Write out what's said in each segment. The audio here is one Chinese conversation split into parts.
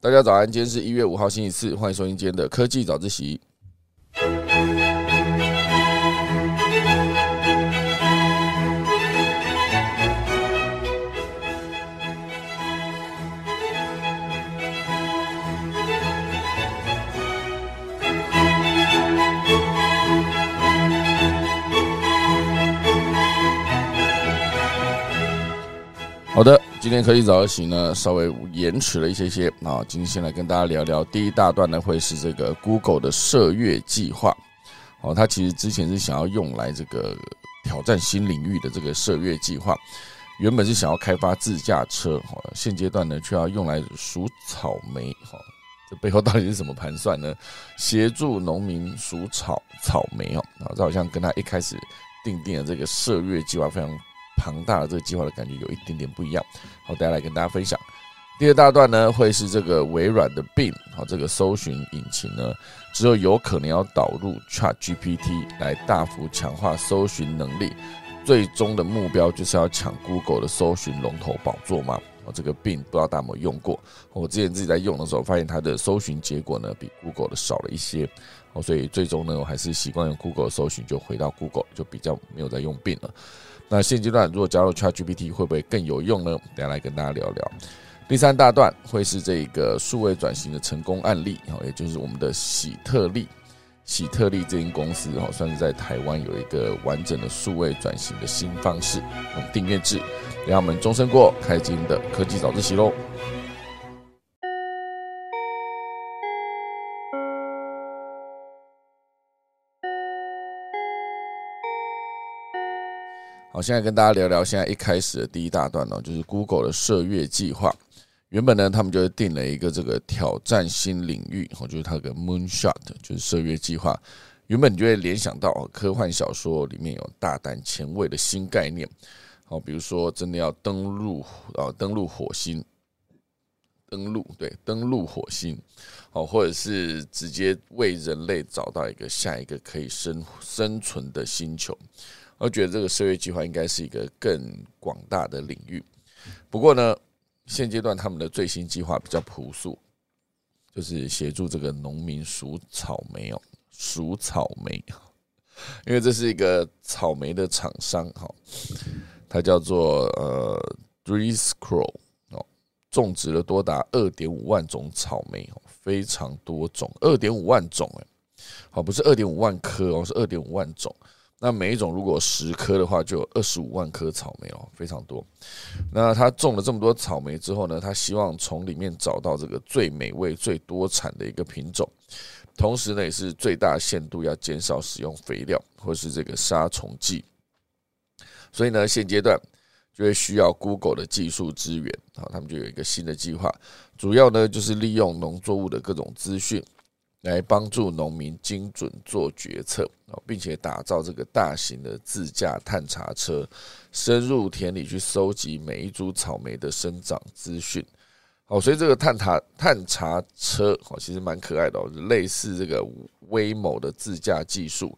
大家早安，今天是一月五号星期四，欢迎收听今天的科技早自习。好的，今天科技早起呢稍微延迟了一些些啊。今天先来跟大家聊聊第一大段呢，会是这个 Google 的射月计划。哦，它其实之前是想要用来这个挑战新领域的这个射月计划，原本是想要开发自驾车，哈，现阶段呢却要用来数草莓，哈，这背后到底是什么盘算呢？协助农民数草草莓哦，啊，这好像跟他一开始定定的这个射月计划非常。庞大的这个计划的感觉有一点点不一样，好，大家来跟大家分享。第二大段呢，会是这个微软的 Bing，好，这个搜寻引擎呢，之后有可能要导入 Chat GPT 来大幅强化搜寻能力，最终的目标就是要抢 Google 的搜寻龙头宝座嘛。哦，这个 Bing 不知道大家有没有用过？我之前自己在用的时候，发现它的搜寻结果呢比 Google 的少了一些，哦，所以最终呢，我还是习惯用 Google 搜寻，就回到 Google，就比较没有在用 Bing 了。那现阶段如果加入 ChatGPT 会不会更有用呢？等下来跟大家聊聊。第三大段会是这个数位转型的成功案例，哦，也就是我们的喜特利，喜特利这间公司，哦，算是在台湾有一个完整的数位转型的新方式，用订阅制，让我们终身过开金的科技早自习喽。好，现在跟大家聊聊，现在一开始的第一大段呢，就是 Google 的射月计划。原本呢，他们就定了一个这个挑战新领域，哦，就是它的 Moonshot，就是射月计划。原本你就会联想到科幻小说里面有大胆前卫的新概念，哦，比如说真的要登陆啊，登陆火星，登陆对，登陆火星，哦，或者是直接为人类找到一个下一个可以生生存的星球。我觉得这个射月计划应该是一个更广大的领域。不过呢，现阶段他们的最新计划比较朴素，就是协助这个农民数草莓哦，数草莓。因为这是一个草莓的厂商哈，它叫做呃 d r e e s c r o w 哦，种植了多达二点五万种草莓哦，非常多种，二点五万种哎，好不是二点五万颗哦，是二点五万种。那每一种如果十颗的话，就有二十五万颗草莓哦，非常多。那他种了这么多草莓之后呢，他希望从里面找到这个最美味、最多产的一个品种，同时呢，也是最大限度要减少使用肥料或是这个杀虫剂。所以呢，现阶段就会需要 Google 的技术资源啊，他们就有一个新的计划，主要呢就是利用农作物的各种资讯。来帮助农民精准做决策，并且打造这个大型的自驾探查车，深入田里去收集每一株草莓的生长资讯。好，所以这个探查探查车哦，其实蛮可爱的哦，类似这个威某的自驾技术，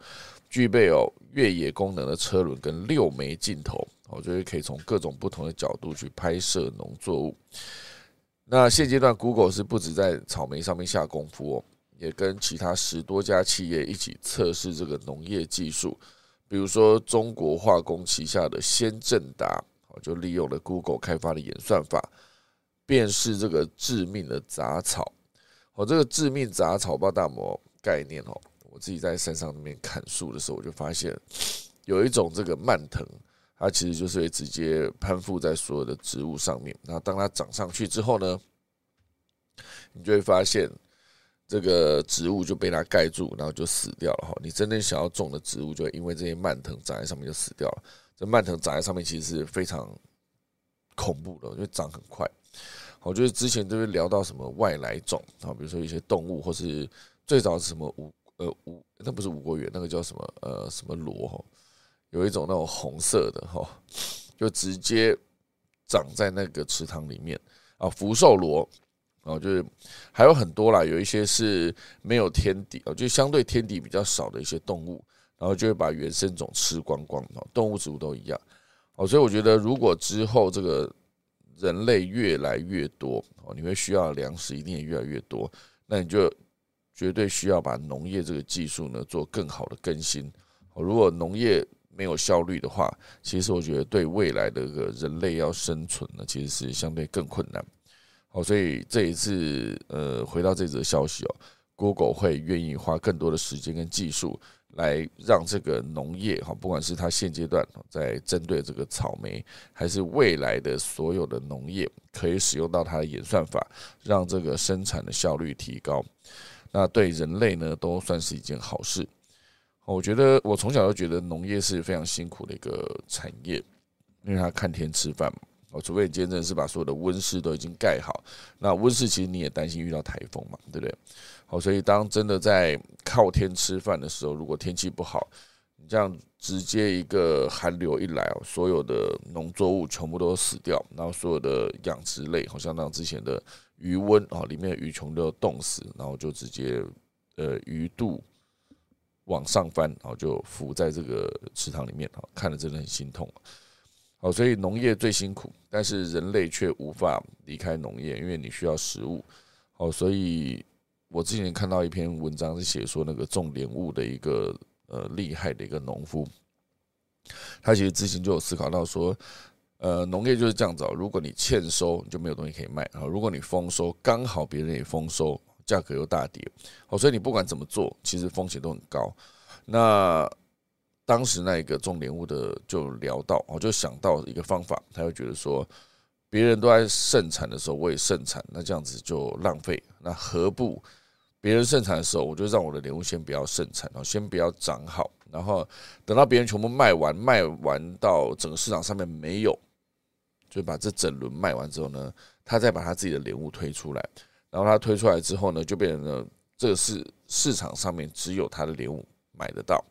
具备有越野功能的车轮跟六枚镜头，我觉得可以从各种不同的角度去拍摄农作物。那现阶段，Google 是不止在草莓上面下功夫哦。也跟其他十多家企业一起测试这个农业技术，比如说中国化工旗下的先正达，就利用了 Google 开发的演算法，辨识这个致命的杂草。哦，这个致命杂草包大摩概念哦。我自己在山上那边砍树的时候，我就发现有一种这个蔓藤，它其实就是会直接攀附在所有的植物上面。那当它长上去之后呢，你就会发现。这个植物就被它盖住，然后就死掉了哈。你真正想要种的植物，就因为这些蔓藤长在上面就死掉了。这蔓藤长在上面其实是非常恐怖的，因为长很快。我觉得之前都是聊到什么外来种啊，比如说一些动物，或是最早是什么五呃五，那不是五国元，那个叫什么呃什么螺哈，有一种那种红色的哈，就直接长在那个池塘里面啊，福寿螺。哦，就是还有很多啦，有一些是没有天敌哦，就相对天敌比较少的一些动物，然后就会把原生种吃光光哦，动物植物都一样哦，所以我觉得如果之后这个人类越来越多哦，你会需要粮食一定也越来越多，那你就绝对需要把农业这个技术呢做更好的更新哦。如果农业没有效率的话，其实我觉得对未来的个人类要生存呢，其实是相对更困难。好，所以这一次呃，回到这则消息哦，Google 会愿意花更多的时间跟技术。来让这个农业哈，不管是它现阶段在针对这个草莓，还是未来的所有的农业，可以使用到它的演算法，让这个生产的效率提高。那对人类呢，都算是一件好事。我觉得我从小就觉得农业是非常辛苦的一个产业，因为它看天吃饭嘛。哦，除非你真的是把所有的温室都已经盖好，那温室其实你也担心遇到台风嘛，对不对？好，所以当真的在靠天吃饭的时候，如果天气不好，你这样直接一个寒流一来哦，所有的农作物全部都死掉，然后所有的养殖类，好像那之前的鱼温啊，里面的鱼全都冻死，然后就直接呃鱼肚往上翻，然后就浮在这个池塘里面啊，看了真的很心痛。好，所以农业最辛苦，但是人类却无法离开农业，因为你需要食物。好，所以我之前看到一篇文章是写说那个种莲雾的一个呃厉害的一个农夫，他其实之前就有思考到说，呃，农业就是这样子哦，如果你欠收，你就没有东西可以卖啊；如果你丰收，刚好别人也丰收，价格又大跌。好，所以你不管怎么做，其实风险都很高。那当时那一个种莲雾的就聊到，我就想到一个方法，他会觉得说，别人都在盛产的时候我也盛产，那这样子就浪费。那何不别人盛产的时候，我就让我的莲雾先不要盛产，然后先不要长好，然后等到别人全部卖完，卖完到整个市场上面没有，就把这整轮卖完之后呢，他再把他自己的莲雾推出来，然后他推出来之后呢，就变成了这个是市场上面只有他的莲雾买得到。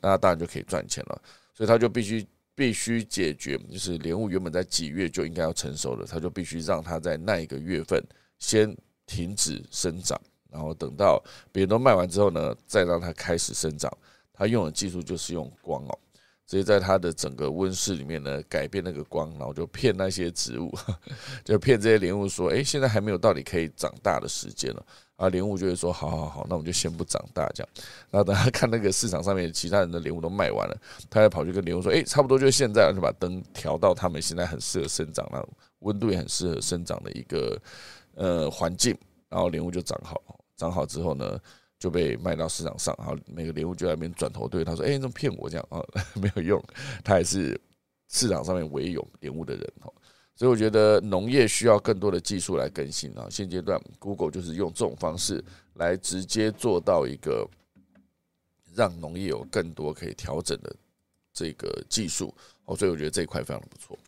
那当然就可以赚钱了，所以他就必须必须解决，就是莲雾原本在几月就应该要成熟了，他就必须让它在那一个月份先停止生长，然后等到别人都卖完之后呢，再让它开始生长。他用的技术就是用光哦，直接在它的整个温室里面呢改变那个光，然后就骗那些植物，就骗这些莲雾说，哎，现在还没有到底可以长大的时间了。啊，莲雾就会说：“好好好，那我们就先不长大这样。”然后等他看那个市场上面其他人的莲雾都卖完了，他再跑去跟莲雾说：“哎，差不多就现在，就把灯调到他们现在很适合生长、那温度也很适合生长的一个呃环境。”然后莲雾就长好，长好之后呢，就被卖到市场上。然后每个莲雾就在那边转头对他说：“哎，你怎么骗我这样啊？没有用，他还是市场上面唯一有莲雾的人哦。”所以我觉得农业需要更多的技术来更新啊！现阶段，Google 就是用这种方式来直接做到一个让农业有更多可以调整的这个技术哦。所以我觉得这一块非常的不错。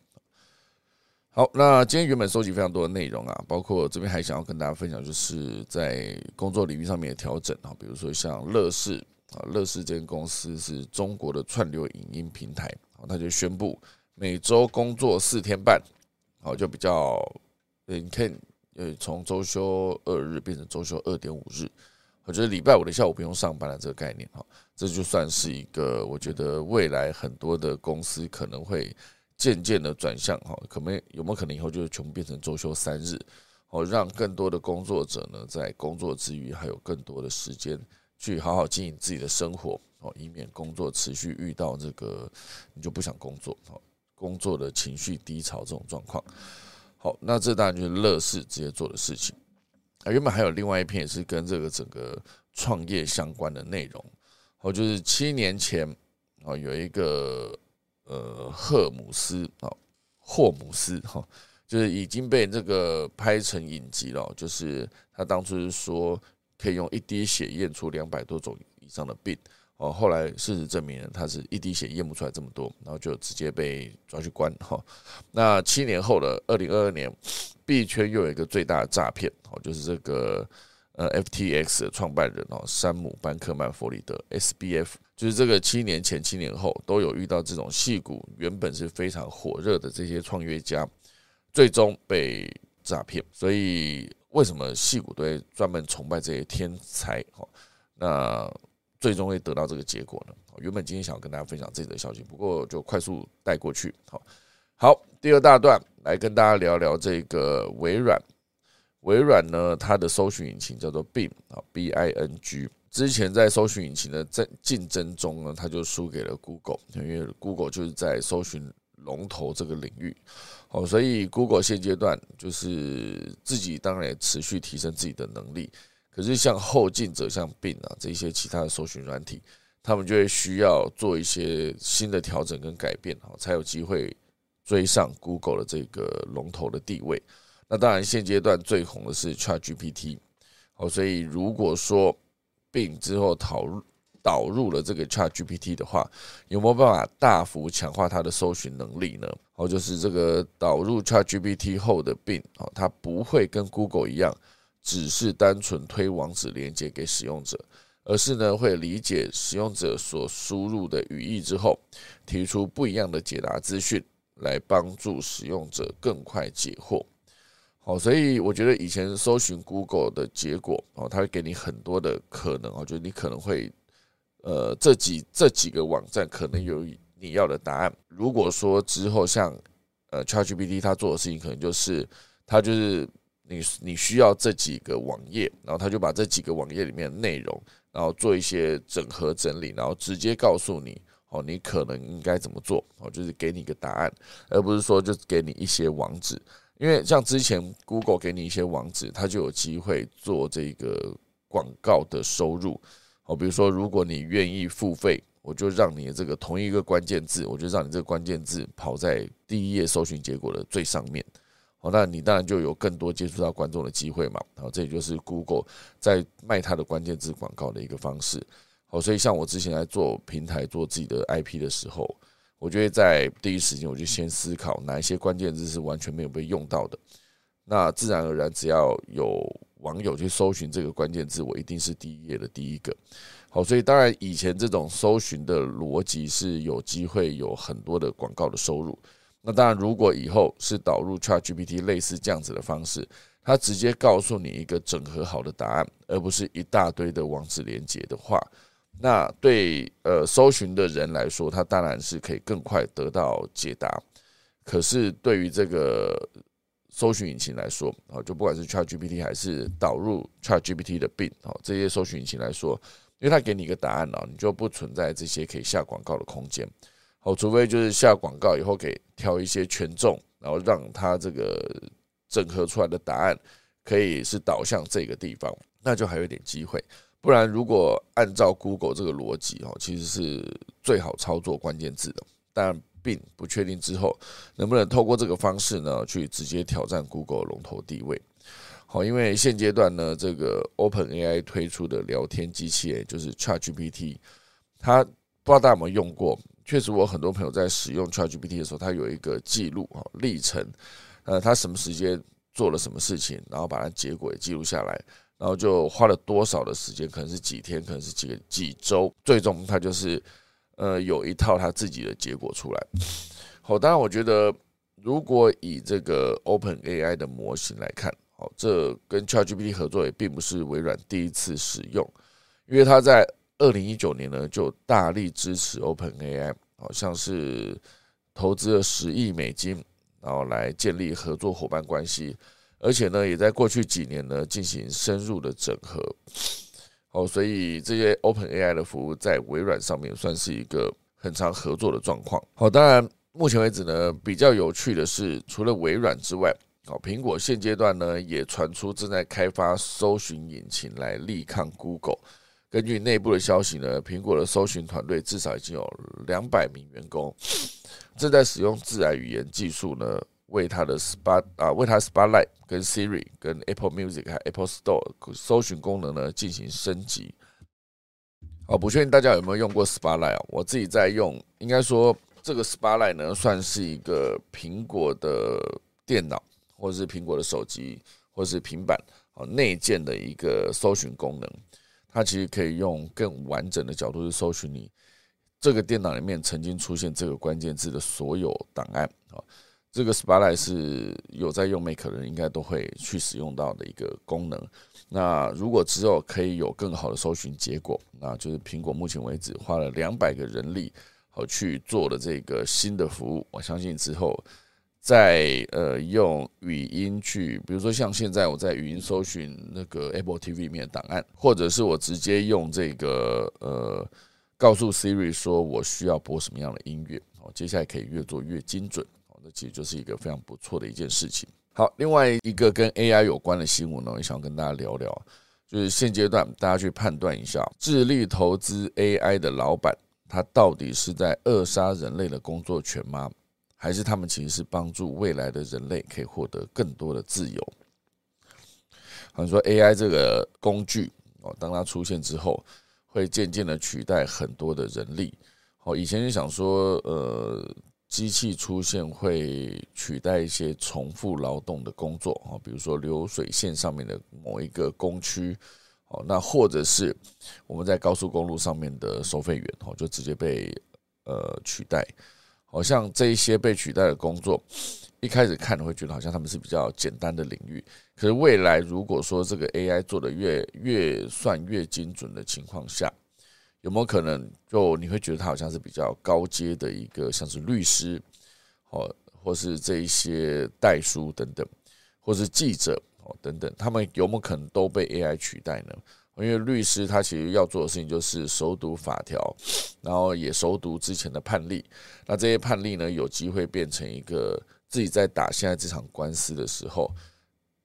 好，那今天原本收集非常多的内容啊，包括这边还想要跟大家分享，就是在工作领域上面的调整啊，比如说像乐视啊，乐视这间公司是中国的串流影音平台，他就宣布每周工作四天半。好，就比较，呃，你看，呃，从周休二日变成周休二点五日，我觉得礼拜五的下午不用上班了这个概念，哈，这就算是一个，我觉得未来很多的公司可能会渐渐的转向，哈，可能有没有可能以后就是全部变成周休三日，哦，让更多的工作者呢在工作之余还有更多的时间去好好经营自己的生活，哦，以免工作持续遇到这个你就不想工作，哦。工作的情绪低潮这种状况，好，那这当然就是乐视直接做的事情啊。原本还有另外一篇也是跟这个整个创业相关的内容，哦，就是七年前啊，有一个呃赫姆斯啊霍姆斯哈，就是已经被这个拍成影集了，就是他当初是说可以用一滴血验出两百多种以上的病。哦，后来事实证明，他是一滴血验不出来这么多，然后就直接被抓去关。哈，那七年后的二零二二年，币圈又有一个最大的诈骗，哦，就是这个呃 FTX 的创办人哦，山姆班克曼弗里德 SBF，就是这个七年前、七年后都有遇到这种戏骨，原本是非常火热的这些创业家，最终被诈骗。所以为什么戏骨会专门崇拜这些天才？哈，那。最终会得到这个结果呢？原本今天想要跟大家分享这则消息，不过就快速带过去。好，好，第二大段来跟大家聊聊这个微软。微软呢，它的搜寻引擎叫做 Bing 啊，B I N G。之前在搜寻引擎的争竞争中呢，它就输给了 Google，因为 Google 就是在搜寻龙头这个领域，哦，所以 Google 现阶段就是自己当然也持续提升自己的能力，可是像后进者像 Bing 啊这些其他的搜寻软体，他们就会需要做一些新的调整跟改变，哦，才有机会追上 Google 的这个龙头的地位。那当然现阶段最红的是 ChatGPT，哦，所以如果说并之后导入导入了这个 Chat GPT 的话，有没有办法大幅强化它的搜寻能力呢？哦，就是这个导入 Chat GPT 后的并哦，它不会跟 Google 一样，只是单纯推网址连接给使用者，而是呢会理解使用者所输入的语义之后，提出不一样的解答资讯，来帮助使用者更快解惑。好，所以我觉得以前搜寻 Google 的结果哦，它会给你很多的可能哦，就是你可能会呃这几这几个网站可能有你要的答案。如果说之后像呃 ChatGPT 它做的事情，可能就是它就是你你需要这几个网页，然后它就把这几个网页里面的内容，然后做一些整合整理，然后直接告诉你哦，你可能应该怎么做哦，就是给你一个答案，而不是说就给你一些网址。因为像之前 Google 给你一些网址，它就有机会做这个广告的收入。好，比如说，如果你愿意付费，我就让你这个同一个关键字，我就让你这个关键字跑在第一页搜寻结果的最上面。好，那你当然就有更多接触到观众的机会嘛。好，这也就是 Google 在卖它的关键字广告的一个方式。好，所以像我之前在做平台做自己的 IP 的时候。我觉得在第一时间，我就先思考哪一些关键字是完全没有被用到的。那自然而然，只要有网友去搜寻这个关键字，我一定是第一页的第一个。好，所以当然以前这种搜寻的逻辑是有机会有很多的广告的收入。那当然，如果以后是导入 ChatGPT 类似这样子的方式，它直接告诉你一个整合好的答案，而不是一大堆的网址连接的话。那对呃搜寻的人来说，他当然是可以更快得到解答。可是对于这个搜寻引擎来说，啊，就不管是 ChatGPT 还是导入 ChatGPT 的 Bing，哦，这些搜寻引擎来说，因为它给你一个答案了，你就不存在这些可以下广告的空间。好，除非就是下广告以后给挑一些权重，然后让它这个整合出来的答案可以是导向这个地方，那就还有点机会。不然，如果按照 Google 这个逻辑哦，其实是最好操作关键字的。但并不确定之后能不能透过这个方式呢，去直接挑战 Google 龙头地位。好，因为现阶段呢，这个 Open AI 推出的聊天机器人就是 ChatGPT，它不知道大家有没有用过？确实，我很多朋友在使用 ChatGPT 的时候，它有一个记录啊历程，呃，他什么时间做了什么事情，然后把它结果也记录下来。然后就花了多少的时间，可能是几天，可能是几个几周，最终他就是呃有一套他自己的结果出来。好，当然我觉得如果以这个 Open AI 的模型来看，好，这跟 ChatGPT 合作也并不是微软第一次使用，因为他在二零一九年呢就大力支持 Open AI，好像是投资了十亿美金，然后来建立合作伙伴关系。而且呢，也在过去几年呢进行深入的整合，哦，所以这些 Open AI 的服务在微软上面算是一个很常合作的状况。好，当然目前为止呢，比较有趣的是，除了微软之外，好，苹果现阶段呢也传出正在开发搜寻引擎来力抗 Google。根据内部的消息呢，苹果的搜寻团队至少已经有两百名员工正在使用自然语言技术呢。为它的 Spot 啊，为它 Spotlight 跟 Siri 跟 Apple Music 还 Apple Store 搜寻功能呢进行升级。好，不确定大家有没有用过 Spotlight 啊？我自己在用，应该说这个 Spotlight 呢算是一个苹果的电脑或者是苹果的手机或者是平板哦内建的一个搜寻功能。它其实可以用更完整的角度去搜寻你这个电脑里面曾经出现这个关键字的所有档案啊。这个 Spotlight 是有在用 Make 的人应该都会去使用到的一个功能。那如果之后可以有更好的搜寻结果，那就是苹果目前为止花了两百个人力好去做的这个新的服务。我相信之后在呃用语音去，比如说像现在我在语音搜寻那个 Apple TV 里面的档案，或者是我直接用这个呃告诉 Siri 说我需要播什么样的音乐，哦，接下来可以越做越精准，那其实就是一个非常不错的一件事情。好，另外一个跟 AI 有关的新闻呢，也想跟大家聊聊，就是现阶段大家去判断一下，智力投资 AI 的老板，他到底是在扼杀人类的工作权吗？还是他们其实是帮助未来的人类可以获得更多的自由。好像说 AI 这个工具哦，当它出现之后，会渐渐的取代很多的人力。哦，以前就想说，呃，机器出现会取代一些重复劳动的工作哦，比如说流水线上面的某一个工区哦，那或者是我们在高速公路上面的收费员哦，就直接被呃取代。好像这一些被取代的工作，一开始看会觉得好像他们是比较简单的领域。可是未来如果说这个 AI 做的越越算越精准的情况下，有没有可能就你会觉得他好像是比较高阶的一个，像是律师，哦，或是这一些代书等等，或是记者哦等等，他们有没有可能都被 AI 取代呢？因为律师他其实要做的事情就是熟读法条，然后也熟读之前的判例。那这些判例呢，有机会变成一个自己在打现在这场官司的时候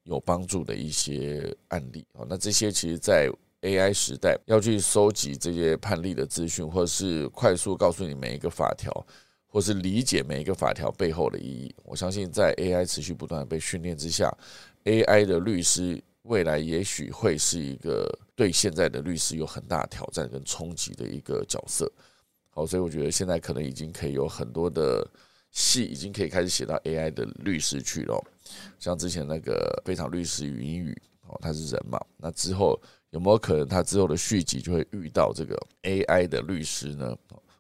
有帮助的一些案例啊。那这些其实，在 AI 时代要去收集这些判例的资讯，或者是快速告诉你每一个法条，或是理解每一个法条背后的意义。我相信，在 AI 持续不断的被训练之下，AI 的律师未来也许会是一个。对现在的律师有很大挑战跟冲击的一个角色，好，所以我觉得现在可能已经可以有很多的戏，已经可以开始写到 AI 的律师去了。像之前那个非常律师语音语哦，他是人嘛，那之后有没有可能他之后的续集就会遇到这个 AI 的律师呢？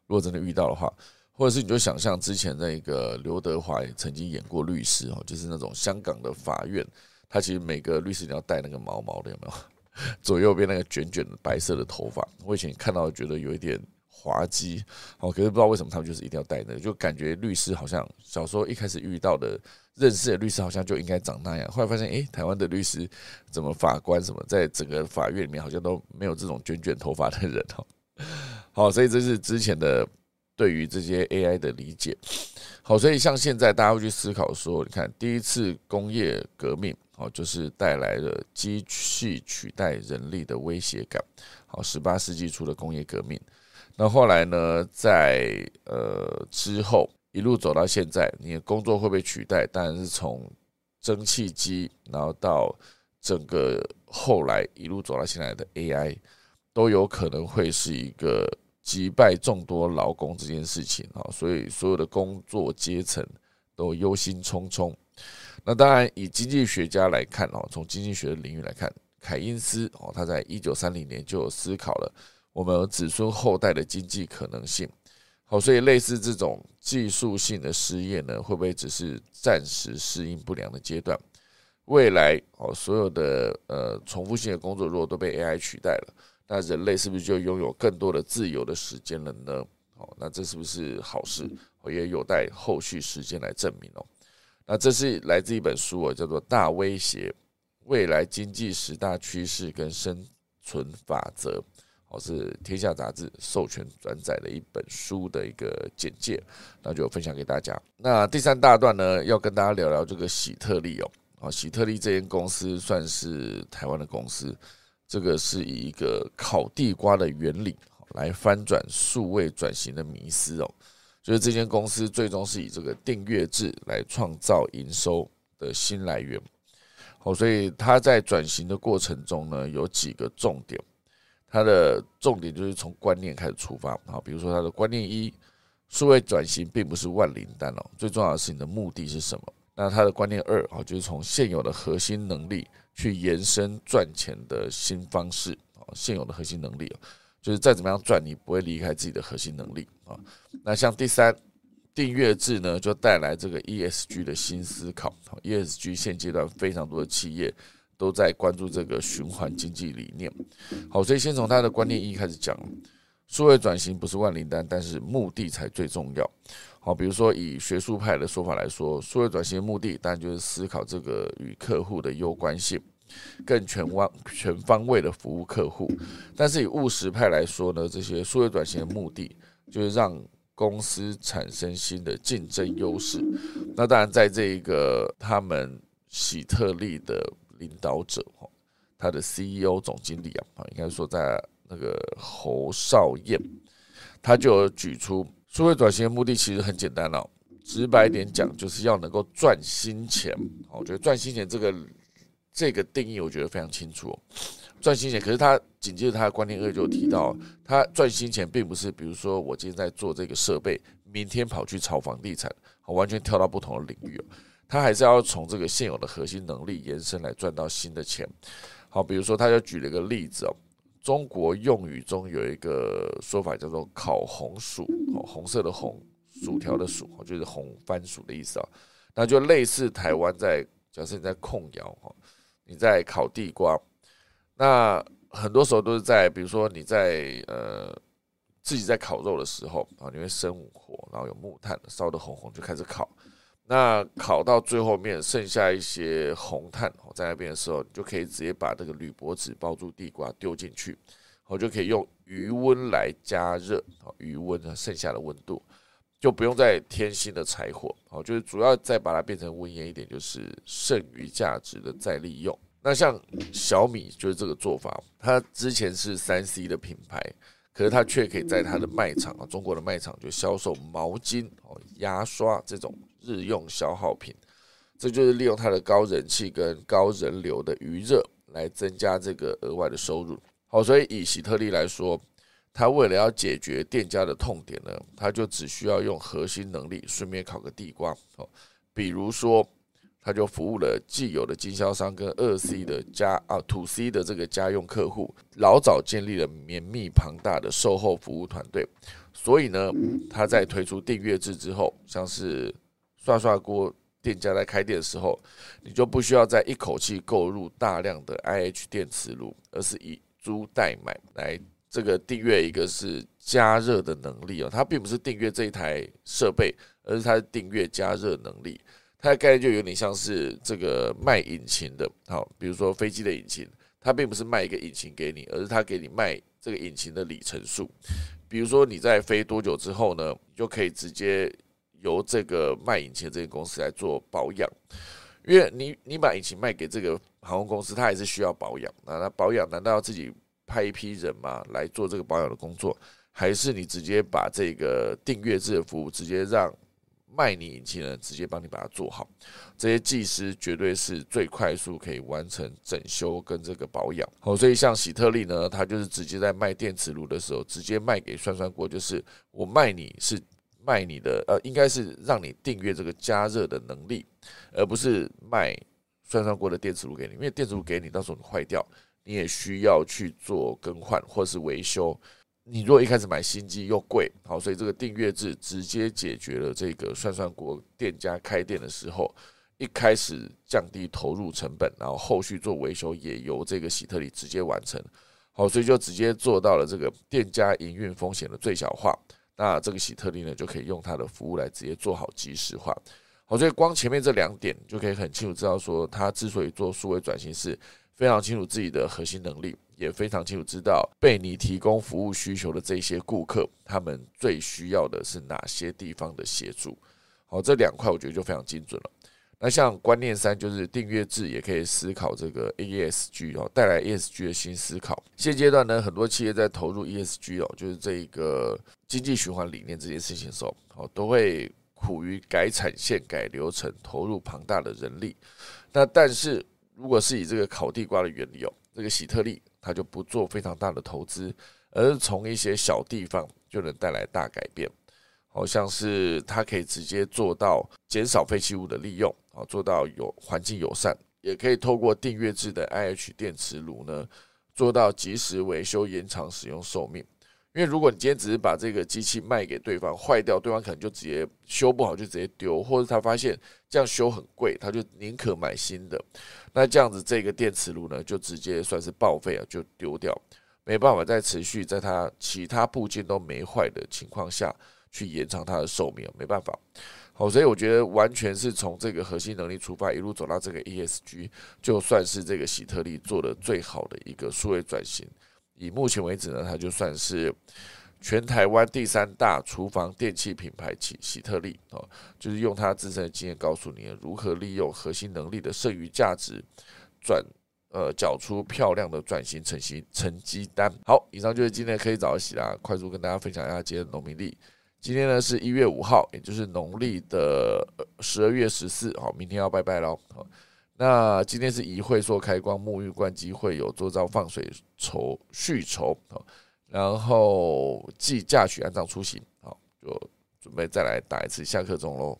如果真的遇到的话，或者是你就想象之前那个刘德华也曾经演过律师哦，就是那种香港的法院，他其实每个律师你要戴那个毛毛的，有没有？左右边那个卷卷的白色的头发，我以前看到觉得有一点滑稽，哦，可是不知道为什么他们就是一定要戴那，就感觉律师好像小时候一开始遇到的认识的律师好像就应该长那样，后来发现，诶，台湾的律师怎么法官什么，在整个法院里面好像都没有这种卷卷头发的人哦。好，所以这是之前的对于这些 AI 的理解。好，所以像现在大家会去思考说，你看第一次工业革命。哦，就是带来了机器取代人力的威胁感。好，十八世纪初的工业革命，那后来呢，在呃之后一路走到现在，你的工作会被取代？当然是从蒸汽机，然后到整个后来一路走到现在的 AI，都有可能会是一个击败众多劳工这件事情啊。所以所有的工作阶层都忧心忡忡。那当然，以经济学家来看哦，从经济学的领域来看，凯因斯哦，他在一九三零年就有思考了我们子孙后代的经济可能性。好，所以类似这种技术性的失业呢，会不会只是暂时适应不良的阶段？未来哦，所有的呃重复性的工作如果都被 AI 取代了，那人类是不是就拥有更多的自由的时间了呢？哦，那这是不是好事？也有待后续时间来证明哦。那这是来自一本书哦，叫做《大威胁：未来经济十大趋势跟生存法则》，哦，是天下杂志授权转载的一本书的一个简介，那就分享给大家。那第三大段呢，要跟大家聊聊这个喜特利哦，啊，喜特利这间公司算是台湾的公司，这个是以一个烤地瓜的原理来翻转数位转型的迷思哦。就是这间公司最终是以这个订阅制来创造营收的新来源，哦，所以它在转型的过程中呢，有几个重点。它的重点就是从观念开始出发，好，比如说它的观念一，数位转型并不是万灵丹哦，最重要的是你的目的是什么？那它的观念二，好，就是从现有的核心能力去延伸赚钱的新方式，啊，现有的核心能力就是再怎么样赚，你不会离开自己的核心能力啊。那像第三订阅制呢，就带来这个 ESG 的新思考。ESG 现阶段非常多的企业都在关注这个循环经济理念。好，所以先从他的观念一开始讲，数位转型不是万灵丹，但是目的才最重要。好，比如说以学术派的说法来说，数位转型的目的当然就是思考这个与客户的攸关性，更全方全方位的服务客户。但是以务实派来说呢，这些数位转型的目的就是让公司产生新的竞争优势。那当然，在这一个他们喜特利的领导者哈，他的 CEO 总经理啊，应该说在那个侯少燕，他就有举出。数位转型的目的其实很简单哦，直白一点讲，就是要能够赚新钱。我觉得赚新钱这个这个定义，我觉得非常清楚。赚新钱，可是他紧接着他的观念二就提到，他赚新钱并不是比如说我今天在做这个设备，明天跑去炒房地产，完全跳到不同的领域哦。他还是要从这个现有的核心能力延伸来赚到新的钱。好，比如说他就举了一个例子哦。中国用语中有一个说法叫做“烤红薯”，红色的红，薯条的薯，就是红番薯的意思啊。那就类似台湾在，假设你在控窑哈，你在烤地瓜，那很多时候都是在，比如说你在呃自己在烤肉的时候啊，你会生火，然后有木炭烧的红红，就开始烤。那烤到最后面剩下一些红炭哦在那边的时候，你就可以直接把这个铝箔纸包住地瓜丢进去，我就可以用余温来加热哦，余温呢剩下的温度就不用再添新的柴火，好，就是主要再把它变成温烟一点，就是剩余价值的再利用。那像小米就是这个做法，它之前是三 C 的品牌，可是它却可以在它的卖场啊，中国的卖场就销售毛巾、哦牙刷这种。日用消耗品，这就是利用它的高人气跟高人流的余热来增加这个额外的收入。好，所以以喜特利来说，他为了要解决店家的痛点呢，他就只需要用核心能力，顺便烤个地瓜。哦，比如说，他就服务了既有的经销商跟二 C 的家啊 to C 的这个家用客户，老早建立了绵密庞大的售后服务团队。所以呢，他在推出订阅制之后，像是刷刷锅店家在开店的时候，你就不需要再一口气购入大量的 IH 电磁炉，而是以租代买来这个订阅一个是加热的能力哦。它并不是订阅这一台设备，而是它订阅加热能力。它的概念就有点像是这个卖引擎的，好，比如说飞机的引擎，它并不是卖一个引擎给你，而是它给你卖这个引擎的里程数。比如说你在飞多久之后呢，就可以直接。由这个卖引擎的这个公司来做保养，因为你你把引擎卖给这个航空公司，它还是需要保养。那那保养难道要自己派一批人吗来做这个保养的工作？还是你直接把这个订阅制的服务直接让卖你引擎的人直接帮你把它做好？这些技师绝对是最快速可以完成整修跟这个保养。好，所以像喜特利呢，他就是直接在卖电磁炉的时候，直接卖给涮涮锅，就是我卖你是。卖你的呃，应该是让你订阅这个加热的能力，而不是卖涮涮锅的电磁炉给你。因为电磁炉给你，到时候你坏掉，你也需要去做更换或是维修。你如果一开始买新机又贵，好，所以这个订阅制直接解决了这个涮涮锅店家开店的时候，一开始降低投入成本，然后后续做维修也由这个喜特里直接完成。好，所以就直接做到了这个店家营运风险的最小化。那这个喜特利呢，就可以用它的服务来直接做好即时化。好，所以光前面这两点就可以很清楚知道，说他之所以做数位转型，是非常清楚自己的核心能力，也非常清楚知道被你提供服务需求的这些顾客，他们最需要的是哪些地方的协助。好，这两块我觉得就非常精准了。那像观念三就是订阅制，也可以思考这个 ESG 哦，带来 ESG 的新思考。现阶段呢，很多企业在投入 ESG 哦，就是这一个经济循环理念这件事情的时候，哦，都会苦于改产线、改流程，投入庞大的人力。那但是如果是以这个烤地瓜的原理哦，这个喜特利它就不做非常大的投资，而是从一些小地方就能带来大改变。好像是它可以直接做到减少废弃物的利用，啊，做到有环境友善，也可以透过订阅制的 IH 电磁炉呢，做到及时维修、延长使用寿命。因为如果你今天只是把这个机器卖给对方，坏掉，对方可能就直接修不好就直接丢，或者他发现这样修很贵，他就宁可买新的。那这样子这个电磁炉呢，就直接算是报废了，就丢掉，没办法再持续在它其他部件都没坏的情况下。去延长它的寿命，没办法。好，所以我觉得完全是从这个核心能力出发，一路走到这个 ESG，就算是这个喜特利做的最好的一个数位转型。以目前为止呢，它就算是全台湾第三大厨房电器品牌喜喜特利哦，就是用它自身的经验告诉你如何利用核心能力的剩余价值转呃缴出漂亮的转型成型成绩单。好，以上就是今天可以早起啦，快速跟大家分享一下今天的农民历。今天呢是一月五号，也就是农历的十二月十四。好，明天要拜拜喽。好，那今天是宜会说开光沐浴灌机会有做灶放水筹续筹。好，然后即嫁娶安葬出行。好，就准备再来打一次下课钟喽。